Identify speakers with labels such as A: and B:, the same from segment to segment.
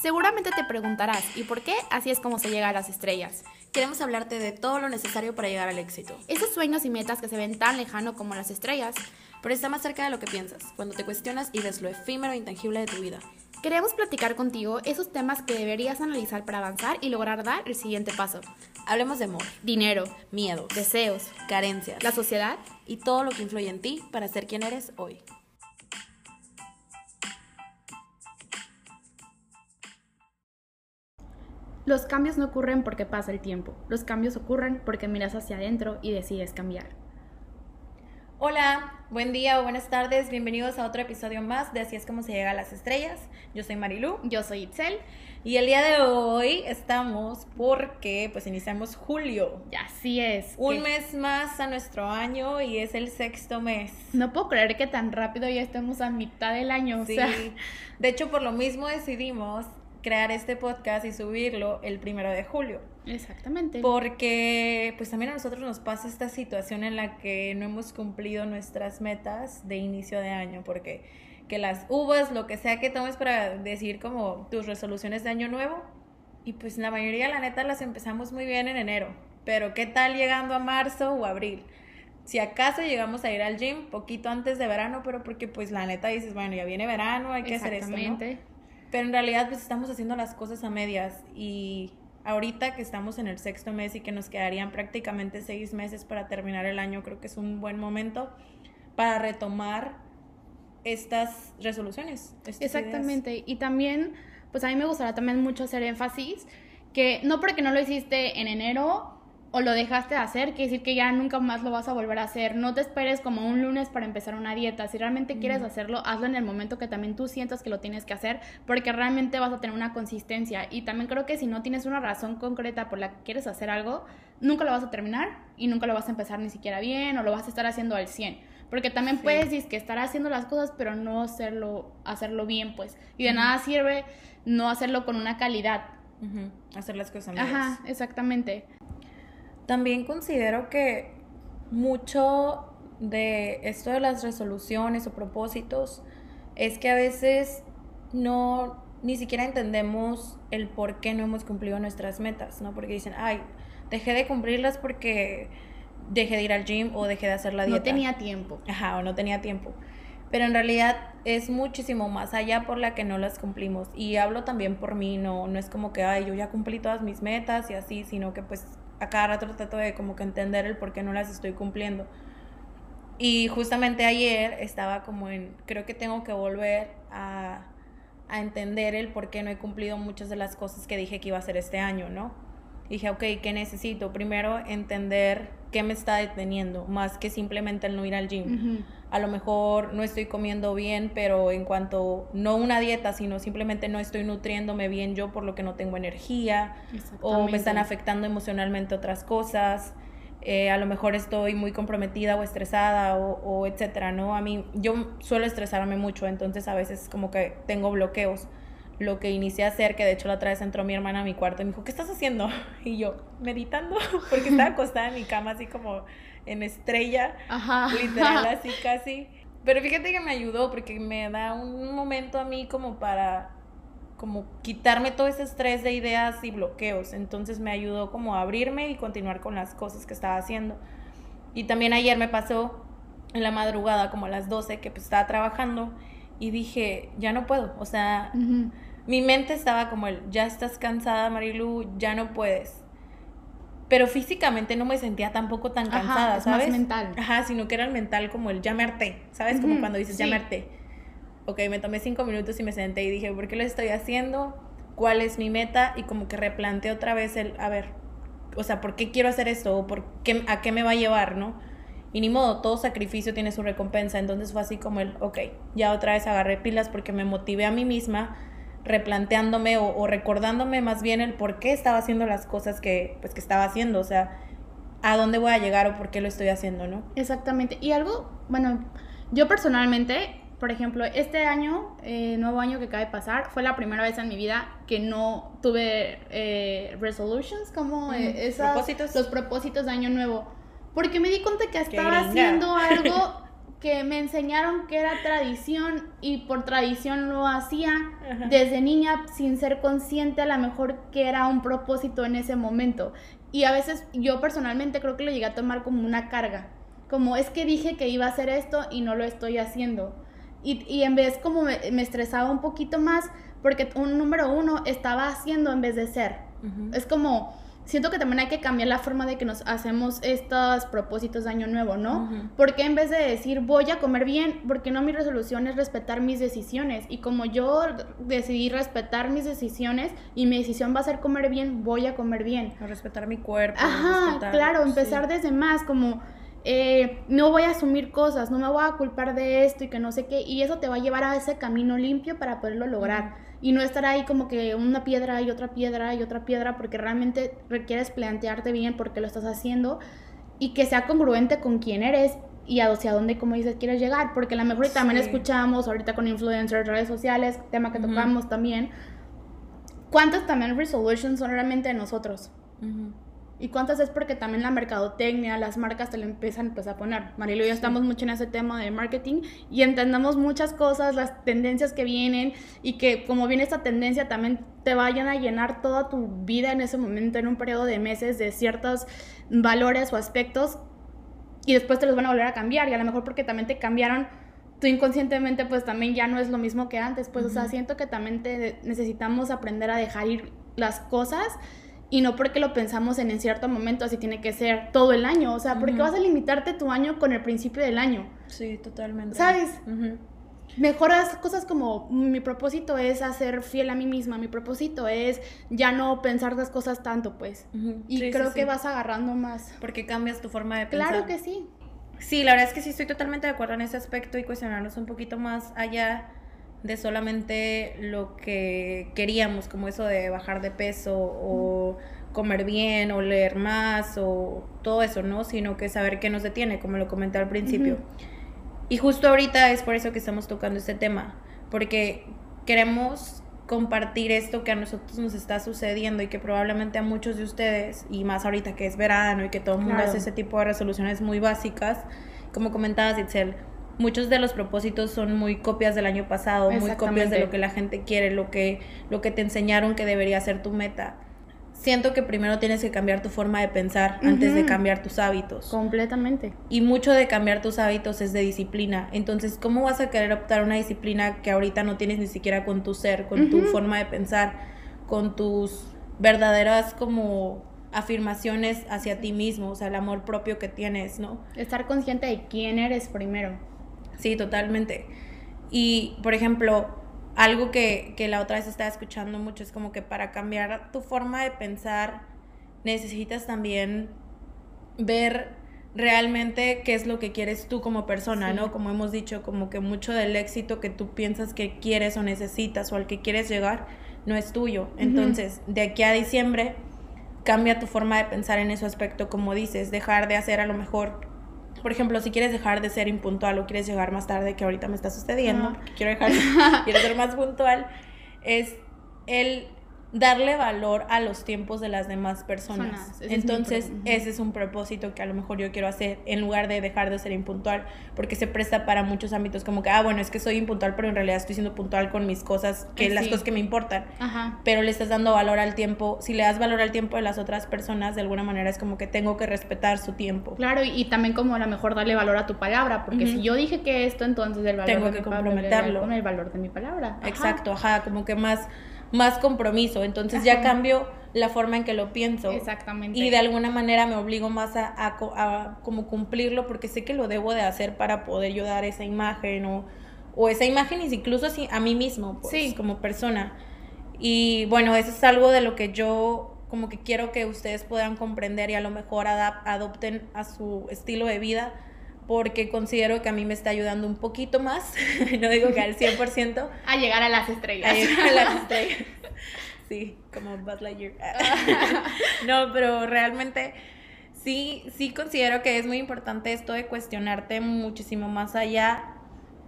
A: Seguramente te preguntarás, ¿y por qué así es como se llega a las estrellas?
B: Queremos hablarte de todo lo necesario para llegar al éxito.
A: Esos sueños y metas que se ven tan lejano como las estrellas,
B: pero está más cerca de lo que piensas, cuando te cuestionas y ves lo efímero e intangible de tu vida.
A: Queremos platicar contigo esos temas que deberías analizar para avanzar y lograr dar el siguiente paso.
B: Hablemos de amor,
A: Dinero,
B: miedos,
A: deseos,
B: carencias
A: la sociedad.
B: y todo lo que influye en ti para ser quien eres hoy.
A: Los cambios no ocurren porque pasa el tiempo. Los cambios ocurren porque miras hacia adentro y decides cambiar.
B: Hola, buen día o buenas tardes, bienvenidos a otro episodio más de Así es como se llega a las estrellas. Yo soy Marilu
A: Yo soy Itzel.
B: y el día de hoy estamos porque pues iniciamos julio.
A: Y así es.
B: Un
A: que-
B: mes más a nuestro año y es el sexto mes.
A: No puedo creer que tan rápido ya estemos a mitad del año.
B: Sí.
A: O sea,
B: De hecho, por lo mismo decidimos crear este podcast y subirlo el primero de julio.
A: exactamente.
B: Porque pues también a nosotros nos pasa esta situación en la que no hemos cumplido nuestras metas de inicio de año, porque que las uvas, lo que sea que tomes para decir como tus resoluciones de año nuevo, y pues la mayoría la neta las empezamos muy bien en enero, pero ¿qué tal llegando a marzo o abril? Si acaso llegamos a ir al gym poquito antes de verano, pero porque pues la neta dices, bueno, ya viene verano, hay que hacer esto, ¿no? Pero en realidad pues estamos haciendo las cosas a medias y ahorita que estamos en el sexto mes y que nos quedarían prácticamente seis meses para terminar el año, creo que es un buen momento para retomar estas resoluciones.
A: Exactamente. Y también, pues a mí me gustaría también mucho hacer énfasis que no porque no lo hiciste en enero o lo dejaste de hacer, quiere decir que ya nunca más lo vas a volver a hacer. No te esperes como un lunes para empezar una dieta. Si realmente quieres hacerlo, hazlo en el momento que también tú sientas que lo tienes que hacer, porque realmente vas a tener una consistencia. Y también creo que si no tienes una razón concreta por la que quieres hacer algo, nunca lo vas a terminar y nunca lo vas a empezar ni siquiera bien o lo vas a estar haciendo al 100. Porque también
B: Sí.
A: puedes decir que estar haciendo las cosas, pero no hacerlo, hacerlo bien, pues. Y de nada sirve no hacerlo con una calidad.
B: Hacer las cosas medias.
A: Ajá, exactamente.
B: También considero que mucho de esto de las resoluciones o propósitos es que a veces no ni siquiera entendemos el por qué no hemos cumplido nuestras metas, ¿no? Porque dicen, ay, dejé de cumplirlas porque dejé de ir al gym o dejé de hacer la dieta.
A: No tenía tiempo.
B: Ajá, o no tenía tiempo. Pero en realidad es muchísimo más allá por la que no las cumplimos. Y hablo también por mí, no, no es como que, ay, yo ya cumplí todas mis metas y así, sino que pues a cada rato trato de como que entender el por qué no las estoy cumpliendo. Y justamente ayer estaba como en, creo que tengo que volver a, a entender el por qué no he cumplido muchas de las cosas que dije que iba a hacer este año, ¿no? Dije, ok, ¿qué necesito? Primero entender qué me está deteniendo, más que simplemente el no ir al gym a lo mejor no estoy comiendo bien, pero en cuanto, no una dieta, sino simplemente no estoy nutriéndome bien yo por lo que no tengo energía, o me están afectando emocionalmente otras cosas, eh, a lo mejor estoy muy comprometida o estresada o, o etcétera, ¿no? A mí, yo suelo estresarme mucho, entonces a veces como que tengo bloqueos. Lo que inicié a hacer, que de hecho la otra vez entró mi hermana a mi cuarto y me dijo, ¿qué estás haciendo? Y yo, meditando, porque estaba acostada en mi cama así como en estrella
A: Ajá.
B: literal así casi. Pero fíjate que me ayudó porque me da un momento a mí como para como quitarme todo ese estrés de ideas y bloqueos. Entonces me ayudó como a abrirme y continuar con las cosas que estaba haciendo. Y también ayer me pasó en la madrugada como a las 12 que pues estaba trabajando y dije, ya no puedo, o sea. Mi mente estaba como el, ya estás cansada, Marilu, ya no puedes. Pero físicamente no me sentía tampoco tan
A: Ajá,
B: cansada,
A: es más
B: ¿sabes?
A: mental.
B: Ajá, sino que era el mental como el ya me harté, ¿sabes? Como cuando dices ya
A: sí.
B: me harté. Ok, me tomé cinco minutos y me senté y dije, ¿por qué lo estoy haciendo? ¿Cuál es mi meta? Y como que replanteé otra vez el, a ver, o sea, ¿por qué quiero hacer esto? ¿O por qué, a qué me va a llevar, no? Y ni modo, todo sacrificio tiene su recompensa. Entonces fue así como el, ok, ya otra vez agarré pilas porque me motivé a mí misma, replanteándome o, o recordándome más bien el por qué estaba haciendo las cosas que, pues, que estaba haciendo. O sea, a dónde voy a llegar o por qué lo estoy haciendo, ¿no?
A: Exactamente. Y algo, bueno, yo personalmente, por ejemplo, este año, eh, nuevo año que acaba de pasar, fue la primera vez en mi vida que no tuve eh, resolutions, como eh, esas-
B: propósitos.
A: los propósitos de año nuevo. Porque me di cuenta que estaba haciendo algo que me enseñaron que era tradición y por tradición lo hacía desde niña sin ser consciente a lo mejor que era un propósito en ese momento. Y a veces yo personalmente creo que lo llegué a tomar como una carga, como es que dije que iba a hacer esto y no lo estoy haciendo. Y, y en vez como me, estresaba un poquito más porque un número uno estaba haciendo en vez de ser. Es como siento que también hay que cambiar la forma de que nos hacemos estos propósitos de año nuevo, ¿no? Porque en vez de decir voy a comer bien, porque no mi resolución es respetar mis decisiones? Y como yo decidí respetar mis decisiones y mi decisión va a ser comer bien, voy a comer bien.
B: A respetar mi cuerpo.
A: Ajá, claro, empezar desde más, como eh, no voy a asumir cosas, no me voy a culpar de esto y que no sé qué, y eso te va a llevar a ese camino limpio para poderlo lograr. Y no estar ahí como que una piedra y otra piedra y otra piedra, porque realmente requieres plantearte bien por qué lo estás haciendo y que sea congruente con quién eres y hacia dónde, como dices, quieres llegar. Porque a lo mejor también escuchamos ahorita con influencers, redes sociales, tema que tocamos también. ¿Cuántas también resolutions son realmente de nosotros? ¿Y cuántas es porque también la mercadotecnia, las marcas te lo empiezan pues, a poner? Marilo y yo estamos mucho en ese tema de marketing y entendamos muchas cosas, las tendencias que vienen y que como viene esta tendencia también te vayan a llenar toda tu vida en ese momento, en un periodo de meses, de ciertos valores o aspectos y después te los van a volver a cambiar y a lo mejor porque también te cambiaron tú inconscientemente pues también ya no es lo mismo que antes, pues o sea, siento que también te necesitamos aprender a dejar ir las cosas y no porque lo pensamos en, en cierto momento, así tiene que ser todo el año. O sea, porque vas a limitarte tu año con el principio del año.
B: Sí, totalmente.
A: ¿Sabes? Mejoras cosas como mi propósito es hacer fiel a mí misma, mi propósito es ya no pensar las cosas tanto, pues. Y creo que vas agarrando más.
B: Porque cambias tu forma de pensar.
A: Claro que sí.
B: Sí, la verdad es que sí estoy totalmente de acuerdo en ese aspecto y cuestionarnos un poquito más allá de solamente lo que queríamos, como eso de bajar de peso o comer bien o leer más o todo eso, ¿no? Sino que saber qué nos detiene, como lo comenté al principio. Y justo ahorita es por eso que estamos tocando este tema, porque queremos compartir esto que a nosotros nos está sucediendo y que probablemente a muchos de ustedes, y más ahorita que es verano y que todo el mundo hace ese tipo de resoluciones muy básicas, como comentabas, Itzel, muchos de los propósitos son muy copias del año pasado, muy copias de lo que la gente quiere, lo que, lo que te enseñaron que debería ser tu meta. Siento que primero tienes que cambiar tu forma de pensar antes de cambiar tus hábitos.
A: Completamente.
B: Y mucho de cambiar tus hábitos es de disciplina. Entonces, ¿cómo vas a querer optar una disciplina que ahorita no tienes ni siquiera con tu ser, con tu forma de pensar, con tus verdaderas como afirmaciones hacia ti mismo, o sea, el amor propio que tienes, ¿no?
A: Estar consciente de quién eres primero.
B: Sí, totalmente. Y, por ejemplo, algo que, la otra vez estaba escuchando mucho es como que para cambiar tu forma de pensar necesitas también ver realmente qué es lo que quieres tú como persona, ¿no? Como hemos dicho, como que mucho del éxito que tú piensas que quieres o necesitas o al que quieres llegar no es tuyo. Entonces, de aquí a diciembre, cambia tu forma de pensar en ese aspecto, como dices, dejar de hacer a lo mejor por ejemplo, si quieres dejar de ser impuntual o quieres llegar más tarde, que ahorita me está sucediendo, quiero dejar, quiero ser más puntual, es el darle valor a los tiempos de las demás personas. Entonces, ese es un propósito que a lo mejor yo quiero hacer en lugar de dejar de ser impuntual, porque se presta para muchos ámbitos, como que, ah, bueno, es que soy impuntual, pero en realidad estoy siendo puntual con mis cosas, que las cosas que me importan. Pero le estás dando valor al tiempo. Si le das valor al tiempo de las otras personas, de alguna manera es como que tengo que respetar su tiempo.
A: Claro, y, también como a lo mejor darle valor a tu palabra, porque si yo dije que esto, entonces el valor
B: tengo que comprometerlo
A: con el valor de mi palabra.
B: Exacto, ajá, como que más más compromiso. Entonces ya cambio la forma en que lo pienso.
A: Exactamente.
B: Y de alguna manera me obligo más a, a, como cumplirlo porque sé que lo debo de hacer para poder yo dar esa imagen o, o esa imagen incluso así a mí mismo, pues, como persona. Y bueno, eso es algo de lo que yo como que quiero que ustedes puedan comprender y a lo mejor adopten a su estilo de vida porque considero que a mí me está ayudando un poquito más, no digo que al 100%.
A: a llegar a las estrellas.
B: A llegar a las estrellas. Sí, como Buzz Lightyear. no, pero realmente sí, sí considero que es muy importante esto de cuestionarte muchísimo más allá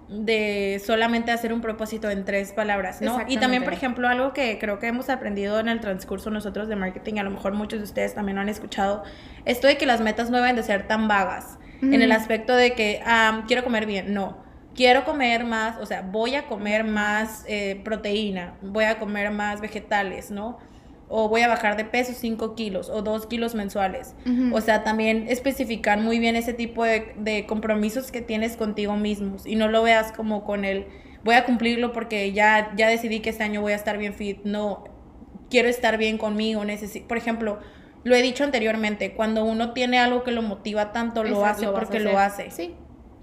B: de solamente hacer un propósito en tres palabras, ¿no? Y también, por ejemplo, algo que creo que hemos aprendido en el transcurso nosotros de marketing, a lo mejor muchos de ustedes también lo han escuchado, esto de que las metas no deben de ser tan vagas en el aspecto de que ah, quiero comer bien, no. Quiero comer más, o sea, voy a comer más eh, proteína, voy a comer más vegetales, ¿no? O voy a bajar de peso 5 kilos o 2 kilos mensuales. O sea, también especificar muy bien ese tipo de, de compromisos que tienes contigo mismos y no lo veas como con el voy a cumplirlo porque ya, ya decidí que este año voy a estar bien fit. No, quiero estar bien conmigo. necesi- Por ejemplo, lo he dicho anteriormente, cuando uno tiene algo que lo motiva tanto, lo
A: Exacto,
B: hace porque lo hace.
A: Sí.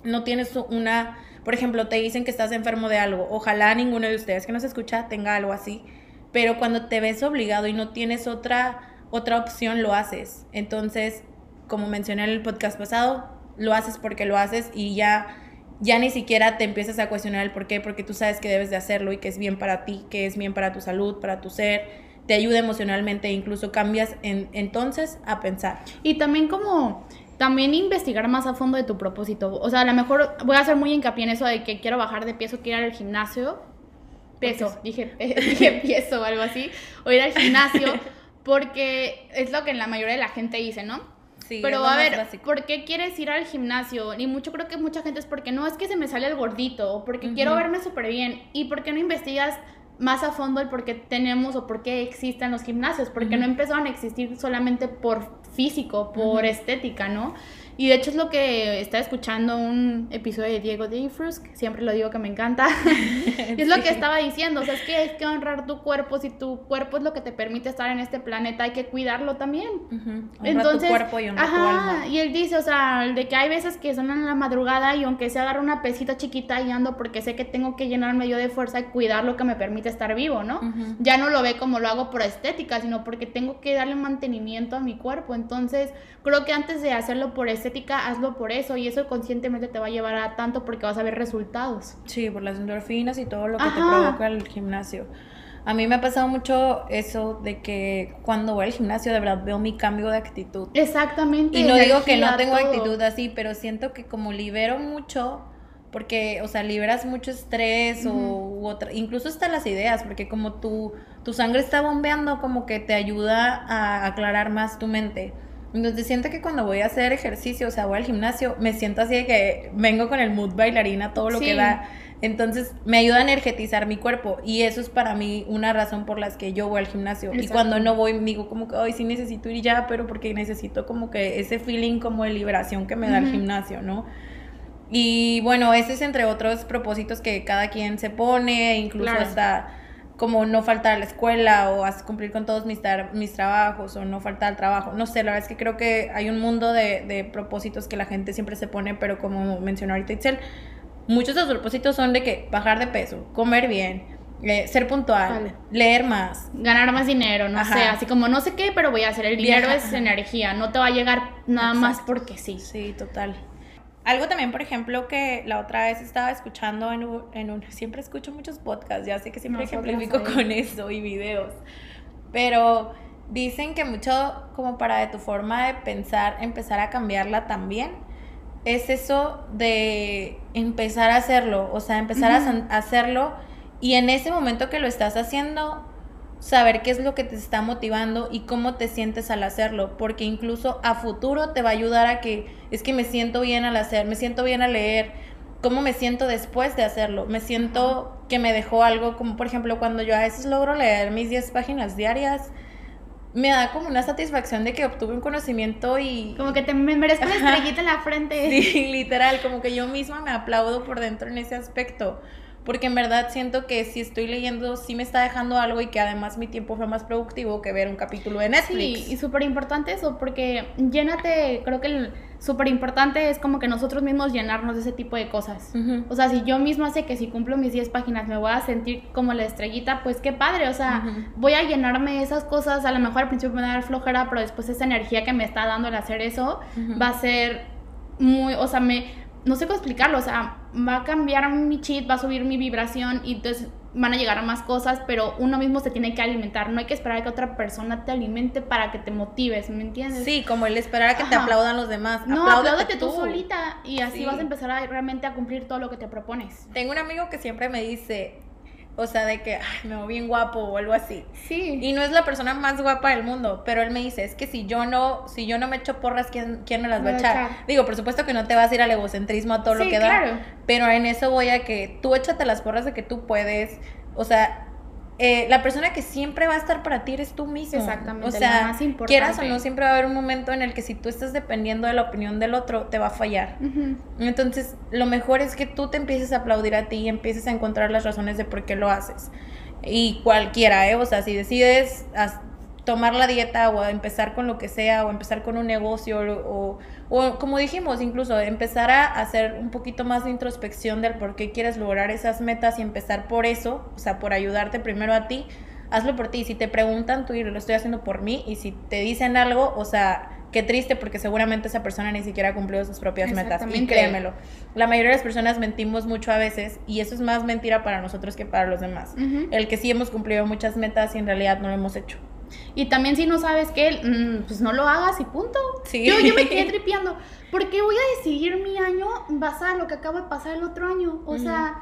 B: No tienes una, por ejemplo, te dicen que estás enfermo de algo. Ojalá ninguno de ustedes que nos escucha tenga algo así. Pero cuando te ves obligado y no tienes otra, otra opción, lo haces. Entonces, como mencioné en el podcast pasado, lo haces porque lo haces y ya, ya ni siquiera te empiezas a cuestionar el por qué, porque tú sabes que debes de hacerlo y que es bien para ti, que es bien para tu salud, para tu ser, te ayuda emocionalmente e incluso cambias en- entonces a pensar.
A: Y también como también investigar más a fondo de tu propósito. O sea, a lo mejor voy a hacer muy hincapié en eso de que quiero bajar de peso, quiero ir al gimnasio. Peso, dije, dije peso o algo así. O ir al gimnasio porque es lo que la mayoría de la gente dice, ¿no?
B: Sí,
A: Pero a ver,
B: básico.
A: ¿por qué quieres ir al gimnasio? Y mucho creo que mucha gente es porque no es que se me sale el gordito o porque quiero verme súper bien. ¿Y por qué no investigas más a fondo el por qué tenemos o por qué existen los gimnasios? Porque no empezaron a existir solamente por físico, por estética, ¿no? Y de hecho es lo que está escuchando un episodio de Diego Dreyfus, que siempre lo digo que me encanta. y es lo que estaba diciendo, o sea, es que hay que honrar tu cuerpo, si tu cuerpo es lo que te permite estar en este planeta, hay que cuidarlo también.
B: Ujú. Honra
A: Entonces,
B: tu cuerpo y honra tu
A: ajá,
B: alma.
A: y él dice, o sea, de que hay veces que son en la madrugada y aunque sea agarro una pesita chiquita y ando porque sé que tengo que llenarme yo de fuerza y cuidar lo que me permite estar vivo, ¿no?
B: Ujú.
A: Ya no lo ve como lo hago por estética, sino porque tengo que darle mantenimiento a mi cuerpo. Entonces, creo que antes de hacerlo por estética, hazlo por eso y eso conscientemente te va a llevar a tanto porque vas a ver resultados.
B: Sí, por las endorfinas y todo lo que te
A: Ajá.
B: provoca el gimnasio. A mí me ha pasado mucho eso de que cuando voy al gimnasio de verdad veo mi cambio de actitud.
A: Exactamente.
B: Y no digo que no tengo
A: todo.
B: actitud así, pero siento que como libero mucho, porque, o sea, liberas mucho estrés o
A: Ujú.
B: u otra, incluso hasta las ideas, porque como tu, tu sangre está bombeando, como que te ayuda a aclarar más tu mente. Entonces siento que cuando voy a hacer ejercicio, o sea, voy al gimnasio, me siento así de que vengo con el mood bailarina, todo lo
A: Sí.
B: que da. Entonces me ayuda a energetizar mi cuerpo y eso es para mí una razón por las que yo voy al gimnasio. Y cuando no voy, digo como que, hoy sí necesito ir ya, pero porque necesito como que ese feeling como de liberación que me da el gimnasio, ¿no? Y bueno, ese es entre otros propósitos que cada quien se pone, incluso
A: Claro.
B: hasta como no faltar a la escuela o cumplir con todos mis, mis trabajos o no faltar al trabajo. No sé, la verdad es que creo que hay un mundo de, de propósitos que la gente siempre se pone, pero como mencionó ahorita Itzel, muchos de los propósitos son de que bajar de peso, comer bien, eh, ser puntual,
A: Vale.
B: leer más.
A: ganar más dinero, no
B: Ajá.
A: sé, así como no sé qué, pero voy a hacer. El dinero
B: Viaja-
A: es
B: ajá.
A: energía, no te va a llegar nada más porque sí.
B: Sí, total. Algo también, por ejemplo, que la otra vez estaba escuchando en un, en un- siempre escucho muchos podcasts, ya sé que siempre
A: Nosotras
B: ejemplifico
A: ahí.
B: con eso y videos, pero dicen que mucho como para de tu forma de pensar, empezar a cambiarla también, es eso de empezar a hacerlo, o sea, empezar a hacerlo y en ese momento que lo estás haciendo, saber qué es lo que te está motivando y cómo te sientes al hacerlo, porque incluso a futuro te va a ayudar a que es que me siento bien al hacer, me siento bien al leer, cómo me siento después de hacerlo, me siento que me dejó algo, como por ejemplo cuando yo a veces logro leer mis 10 páginas diarias, me da como una satisfacción de que obtuve un conocimiento y...
A: Como que te me merezco una estrellita en la frente.
B: Sí, literal, como que yo misma me aplaudo por dentro en ese aspecto. Porque en verdad siento que si estoy leyendo, sí me está dejando algo y que además mi tiempo fue más productivo que ver un capítulo de Netflix.
A: Sí, y súper importante eso, porque llénate, creo que súper importante es como que nosotros mismos llenarnos de ese tipo de cosas. O sea, si yo misma sé que si cumplo mis 10 páginas me voy a sentir como la estrellita, pues qué padre, o sea, voy a llenarme de esas cosas, a lo mejor al principio me va a dar flojera, pero después esa energía que me está dando el hacer eso va a ser muy, o sea, me, no sé cómo explicarlo, o sea, va a cambiar mi chip, va a subir mi vibración y entonces van a llegar a más cosas, pero uno mismo se tiene que alimentar, no hay que esperar a que otra persona te alimente para que te motives, ¿me entiendes?
B: Sí, como el esperar a que te aplaudan los demás.
A: No, apláudate tú solita y así
B: Sí.
A: vas a empezar a realmente a cumplir todo lo que te propones.
B: Tengo un amigo que siempre me dice, o sea, de que ay, me veo bien guapo o algo así.
A: Sí.
B: Y no es la persona más guapa del mundo, pero él me dice, es que si yo no, si yo no me echo porras, ¿quién, quién me las va a echar? Digo, por supuesto que no te vas a ir al egocentrismo a todo lo que
A: claro.
B: da, pero en eso voy a que tú échate las porras de que tú puedes, o sea, eh, la persona que siempre va a estar para ti eres tú mismo.
A: Exactamente.
B: O sea,
A: más importante.
B: quieras o no, siempre va a haber un momento en el que si tú estás dependiendo de la opinión del otro, te va a fallar. Entonces, lo mejor es que tú te empieces a aplaudir a ti y empieces a encontrar las razones de por qué lo haces. Y cualquiera, ¿eh? O sea, si decides tomar la dieta o empezar con lo que sea o empezar con un negocio o, o, como dijimos incluso empezar a hacer un poquito más de introspección del por qué quieres lograr esas metas y empezar por eso, o sea, por ayudarte primero a ti, hazlo por ti. Si te preguntan, tú lo estoy haciendo por mí y si te dicen algo, o sea, qué triste porque seguramente esa persona ni siquiera ha cumplido sus propias metas. Y créemelo, la mayoría de las personas mentimos mucho a veces y eso es más mentira para nosotros que para los demás. El que sí hemos cumplido muchas metas y en realidad no lo hemos hecho.
A: Y también si no sabes qué, mm, pues no lo hagas y punto. Yo, yo me quedé tripeando. ¿Por qué voy a decidir mi año basado en lo que acaba de pasar el otro año? O sea,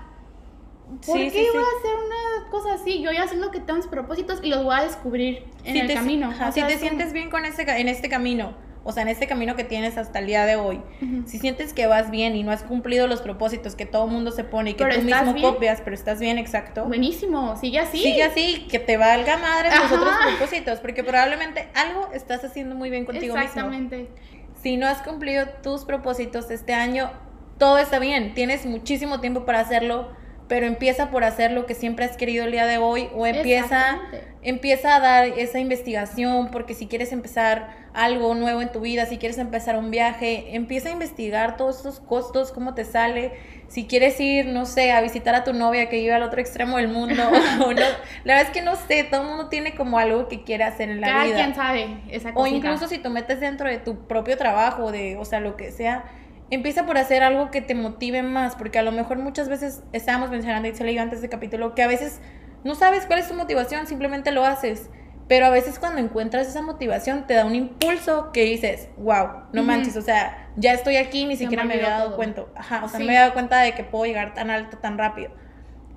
A: ¿por qué voy a hacer una cosa así? Yo ya sé lo que tengo mis propósitos y los voy a descubrir en el camino.
B: si te sientes bien con ese, en este camino o sea, en este camino que tienes hasta el día de hoy, si sientes que vas bien y no has cumplido los propósitos que todo mundo se pone y que tú mismo copias, pero estás bien, exacto.
A: Buenísimo, sigue así.
B: Sigue así, que te valga madre los otros propósitos, porque probablemente algo estás haciendo muy bien contigo
A: Exactamente.
B: mismo. Si no has cumplido tus propósitos este año, todo está bien, tienes muchísimo tiempo para hacerlo pero empieza por hacer lo que siempre has querido el día de hoy o empieza, empieza a dar esa investigación porque si quieres empezar algo nuevo en tu vida, si quieres empezar un viaje, empieza a investigar todos esos costos, cómo te sale, si quieres ir, no sé, a visitar a tu novia que vive al otro extremo del mundo o no, la verdad es que no sé, todo el mundo tiene como algo que quiere hacer en la
A: Cada
B: vida.
A: quien sabe esa
B: O incluso si tú metes dentro de tu propio trabajo, de, o sea, lo que sea, empieza por hacer algo que te motive más, porque a lo mejor muchas veces estábamos mencionando, y se leí antes de capítulo, que a veces no sabes cuál es tu motivación, simplemente lo haces. Pero a veces cuando encuentras esa motivación te da un impulso que dices, wow, no manches, o sea, ya estoy aquí, ni siquiera me, había dado cuenta. Ajá, o sea, me había dado cuenta de que puedo llegar tan alto, tan rápido.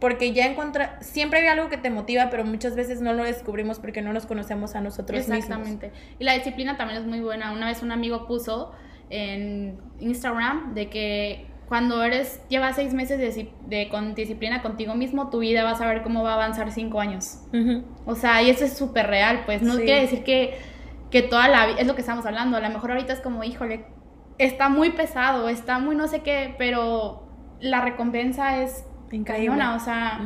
B: Porque ya encuentra, siempre hay algo que te motiva, pero muchas veces no lo descubrimos porque no nos conocemos a nosotros mismos.
A: Exactamente. Y la disciplina también es muy buena. Una vez un amigo puso en Instagram de que cuando eres, llevas seis meses de, con disciplina contigo mismo, tu vida vas a ver cómo va a avanzar cinco años. O sea, y eso es súper real, pues. No quiere decir que, que toda la vida, es lo que estamos hablando, a lo mejor ahorita es como, híjole, está muy pesado, está muy no sé qué, pero la recompensa es increíble, o sea...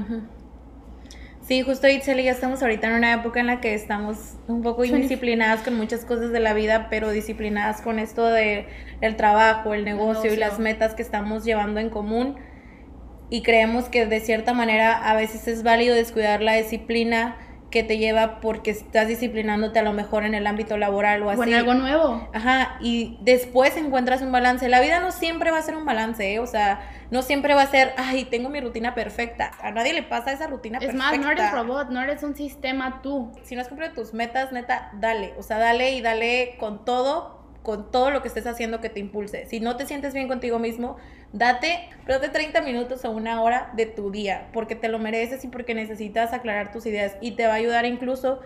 B: Sí, justo Itzel ya estamos ahorita en una época en la que estamos un poco indisciplinadas con muchas cosas de la vida, pero disciplinadas con esto de el trabajo, el negocio, y las metas que estamos llevando en común. Y creemos que de cierta manera a veces es válido descuidar la disciplina que te lleva porque estás disciplinándote a lo mejor en el ámbito laboral o así.
A: O en algo nuevo.
B: Ajá, y después encuentras un balance. La vida no siempre va a ser un balance, ¿eh? O sea, no siempre va a ser, ay, tengo mi rutina perfecta. A nadie le pasa esa rutina
A: es
B: perfecta.
A: Es más, no eres robot, no eres un sistema tú.
B: Si no has cumplido tus metas, neta, dale. O sea, dale y dale con todo con todo lo que estés haciendo que te impulse. Si no te sientes bien contigo mismo, date, date 30 minutos o una hora de tu día, porque te lo mereces y porque necesitas aclarar tus ideas y te va a ayudar incluso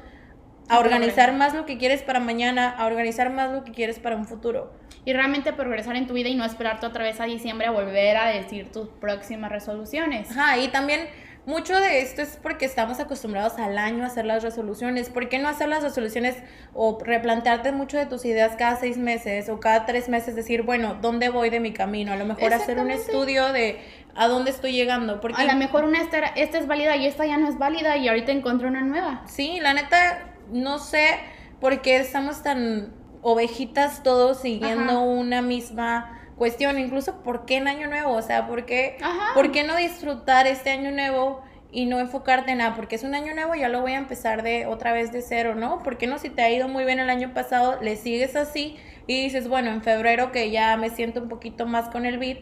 B: a organizar más lo que quieres para mañana, a organizar más lo que quieres para un futuro.
A: Y realmente progresar en tu vida y no esperarte otra vez a diciembre a volver a decir tus próximas resoluciones.
B: Ajá, y también mucho de esto es porque estamos acostumbrados al año a hacer las resoluciones. ¿Por qué no hacer las resoluciones o replantearte mucho de tus ideas cada seis meses o cada tres meses? Decir, bueno, ¿dónde voy de mi camino? A lo mejor hacer un estudio de a dónde estoy llegando. Porque...
A: A lo mejor una esta, esta es válida y esta ya no es válida y ahorita encontré una nueva.
B: Sí, la neta, no sé por qué estamos tan ovejitas todos siguiendo una misma cuestión, incluso por qué en Año Nuevo, o sea, ¿por qué, ¿por qué no disfrutar este Año Nuevo y no enfocarte en nada? Porque es un Año Nuevo, ya lo voy a empezar de otra vez de cero, ¿no? ¿Por qué no si te ha ido muy bien el año pasado, le sigues así y dices, bueno, en febrero que ya me siento un poquito más con el beat,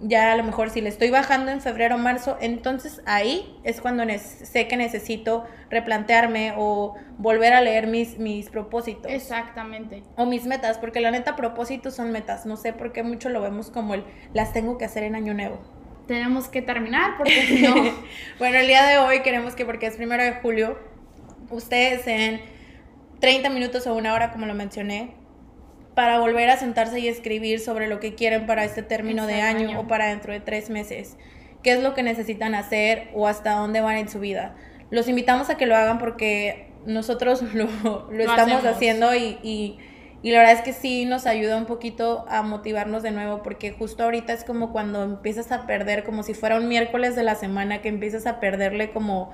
B: ya a lo mejor si le estoy bajando en febrero o marzo, entonces ahí es cuando sé que necesito replantearme o volver a leer mis, mis propósitos.
A: Exactamente.
B: O mis metas, porque la neta propósitos son metas. No sé por qué mucho lo vemos como el las tengo que hacer en año nuevo.
A: tenemos que terminar porque si no...
B: bueno, el día de hoy queremos que, porque es primero de julio, ustedes en 30 minutos o una hora, como lo mencioné, para volver a sentarse y escribir sobre lo que quieren para este término de año, o para dentro de tres meses. ¿Qué es lo que necesitan hacer o hasta dónde van en su vida? Los invitamos a que lo hagan porque nosotros lo, estamos haciendo y, y, y, la verdad es que sí nos ayuda un poquito a motivarnos de nuevo porque justo ahorita es como cuando empiezas a perder, como si fuera un miércoles de la semana que empiezas a perderle como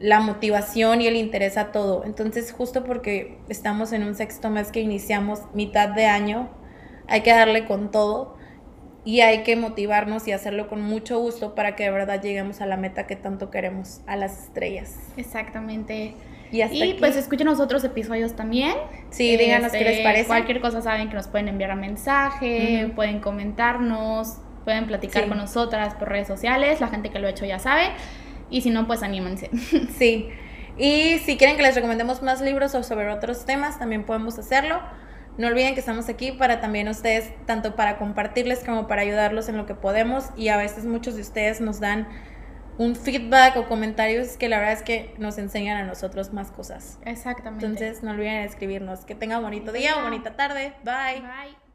B: la motivación y el interés a todo. Entonces, justo porque estamos en un sexto mes que iniciamos mitad de año, hay que darle con todo y hay que motivarnos y hacerlo con mucho gusto para que de verdad lleguemos a la meta que tanto queremos, a las estrellas.
A: Exactamente. Y, pues escuchen otros episodios también.
B: Sí, díganos qué les este, parece.
A: Cualquier cosa saben que nos pueden enviar un mensaje, pueden comentarnos, pueden platicar con nosotras por redes sociales. La gente que lo ha hecho ya sabe. Y si no, pues anímense.
B: Sí. Y si quieren que les recomendemos más libros o sobre otros temas, también podemos hacerlo. No olviden que estamos aquí para también ustedes, tanto para compartirles como para ayudarlos en lo que podemos. Y a veces muchos de ustedes nos dan un feedback o comentarios que la verdad es que nos enseñan a nosotros más cosas.
A: Exactamente.
B: Entonces no olviden escribirnos. Que tengan bonito día o bonita tarde. Bye.
A: Bye.